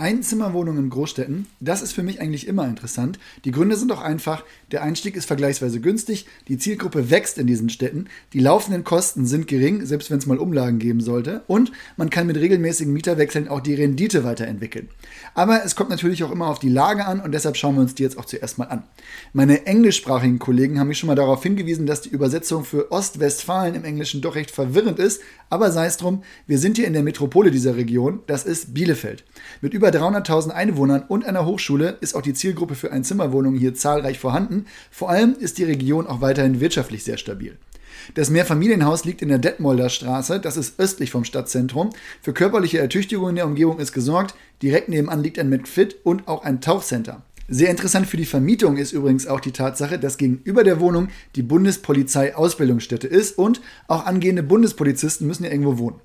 Einzimmerwohnungen in Großstädten, das ist für mich eigentlich immer interessant. Die Gründe sind auch einfach, der Einstieg ist vergleichsweise günstig, die Zielgruppe wächst in diesen Städten, die laufenden Kosten sind gering, selbst wenn es mal Umlagen geben sollte, und man kann mit regelmäßigen Mieterwechseln auch die Rendite weiterentwickeln. Aber es kommt natürlich auch immer auf die Lage an und deshalb schauen wir uns die jetzt auch zuerst mal an. Meine englischsprachigen Kollegen haben mich schon mal darauf hingewiesen, dass die Übersetzung für Ostwestfalen im Englischen doch recht verwirrend ist, aber sei es drum, wir sind hier in der Metropole dieser Region, das ist Bielefeld. Mit über 300.000 Einwohnern und einer Hochschule ist auch die Zielgruppe für Einzimmerwohnungen hier zahlreich vorhanden. Vor allem ist die Region auch weiterhin wirtschaftlich sehr stabil. Das Mehrfamilienhaus liegt in der Detmolder Straße, das ist östlich vom Stadtzentrum. Für körperliche Ertüchtigung in der Umgebung ist gesorgt. Direkt nebenan liegt ein McFit und auch ein Tauchcenter. Sehr interessant für die Vermietung ist übrigens auch die Tatsache, dass gegenüber der Wohnung die Bundespolizei Ausbildungsstätte ist und auch angehende Bundespolizisten müssen ja irgendwo wohnen.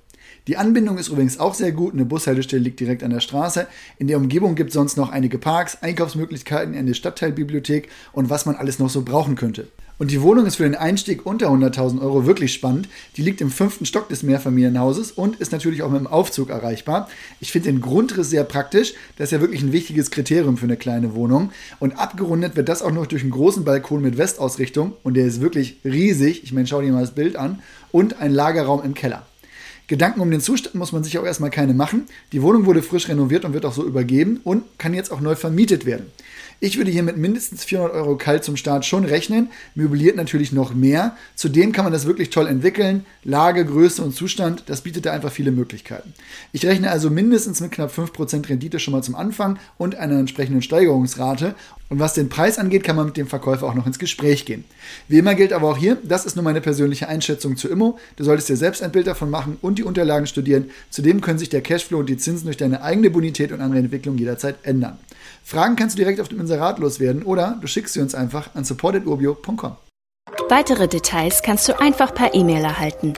Die Anbindung ist übrigens auch sehr gut. Eine Bushaltestelle liegt direkt an der Straße. In der Umgebung gibt es sonst noch einige Parks, Einkaufsmöglichkeiten, eine Stadtteilbibliothek und was man alles noch so brauchen könnte. Und die Wohnung ist für den Einstieg unter 100.000 Euro wirklich spannend. Die liegt im fünften Stock des Mehrfamilienhauses und ist natürlich auch mit dem Aufzug erreichbar. Ich finde den Grundriss sehr praktisch. Das ist ja wirklich ein wichtiges Kriterium für eine kleine Wohnung. Und abgerundet wird das auch noch durch einen großen Balkon mit Westausrichtung. Und der ist wirklich riesig. Ich meine, schau dir mal das Bild an. Und ein Lagerraum im Keller. Gedanken um den Zustand muss man sich auch erstmal keine machen. Die Wohnung wurde frisch renoviert und wird auch so übergeben und kann jetzt auch neu vermietet werden. Ich würde hier mit mindestens 400 Euro kalt zum Start schon rechnen, möbliert natürlich noch mehr. Zudem kann man das wirklich toll entwickeln. Lage, Größe und Zustand, das bietet da einfach viele Möglichkeiten. Ich rechne also mindestens mit knapp 5% Rendite schon mal zum Anfang und einer entsprechenden Steigerungsrate. Und was den Preis angeht, kann man mit dem Verkäufer auch noch ins Gespräch gehen. Wie immer gilt aber auch hier, das ist nur meine persönliche Einschätzung zu Immo. Du solltest dir selbst ein Bild davon machen und die Unterlagen studieren. Zudem können sich der Cashflow und die Zinsen durch deine eigene Bonität und andere Entwicklung jederzeit ändern. Fragen kannst du direkt auf dem Inserat loswerden oder du schickst sie uns einfach an support.urbio.com. Weitere Details kannst du einfach per E-Mail erhalten.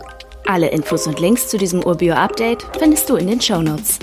Alle Infos und Links zu diesem Urbio-Update findest du in den Show Notes.